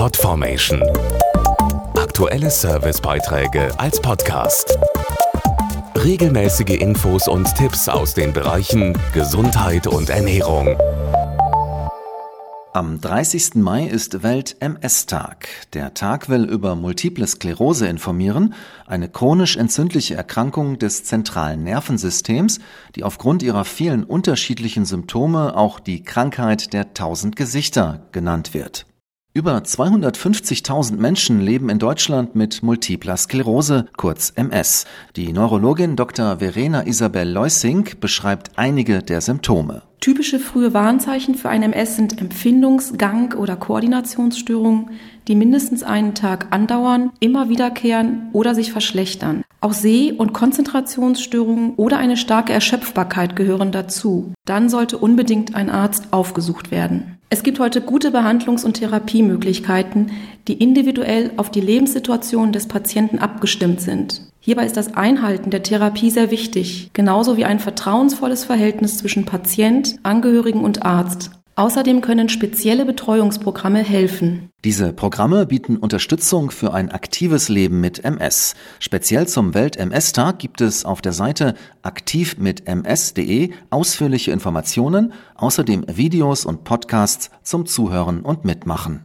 Podformation. Aktuelle Servicebeiträge als Podcast. Regelmäßige Infos und Tipps aus den Bereichen Gesundheit und Ernährung. Am 30. Mai ist Welt-MS-Tag. Der Tag will über Multiple Sklerose informieren, eine chronisch entzündliche Erkrankung des zentralen Nervensystems, die aufgrund ihrer vielen unterschiedlichen Symptome auch die Krankheit der tausend Gesichter genannt wird. Über 250.000 Menschen leben in Deutschland mit Multipler Sklerose, kurz MS. Die Neurologin Dr. Verena Isabel Leusing beschreibt einige der Symptome. Typische frühe Warnzeichen für ein MS sind Empfindungs-, Gang- oder Koordinationsstörungen, die mindestens einen Tag andauern, immer wiederkehren oder sich verschlechtern. Auch Seh- und Konzentrationsstörungen oder eine starke Erschöpfbarkeit gehören dazu. Dann sollte unbedingt ein Arzt aufgesucht werden. Es gibt heute gute Behandlungs- und Therapiemöglichkeiten, die individuell auf die Lebenssituation des Patienten abgestimmt sind. Hierbei ist das Einhalten der Therapie sehr wichtig, genauso wie ein vertrauensvolles Verhältnis zwischen Patient, Angehörigen und Arzt. Außerdem können spezielle Betreuungsprogramme helfen. Diese Programme bieten Unterstützung für ein aktives Leben mit MS. Speziell zum Welt-MS-Tag gibt es auf der Seite aktivmitms.de ausführliche Informationen, außerdem Videos und Podcasts zum Zuhören und Mitmachen.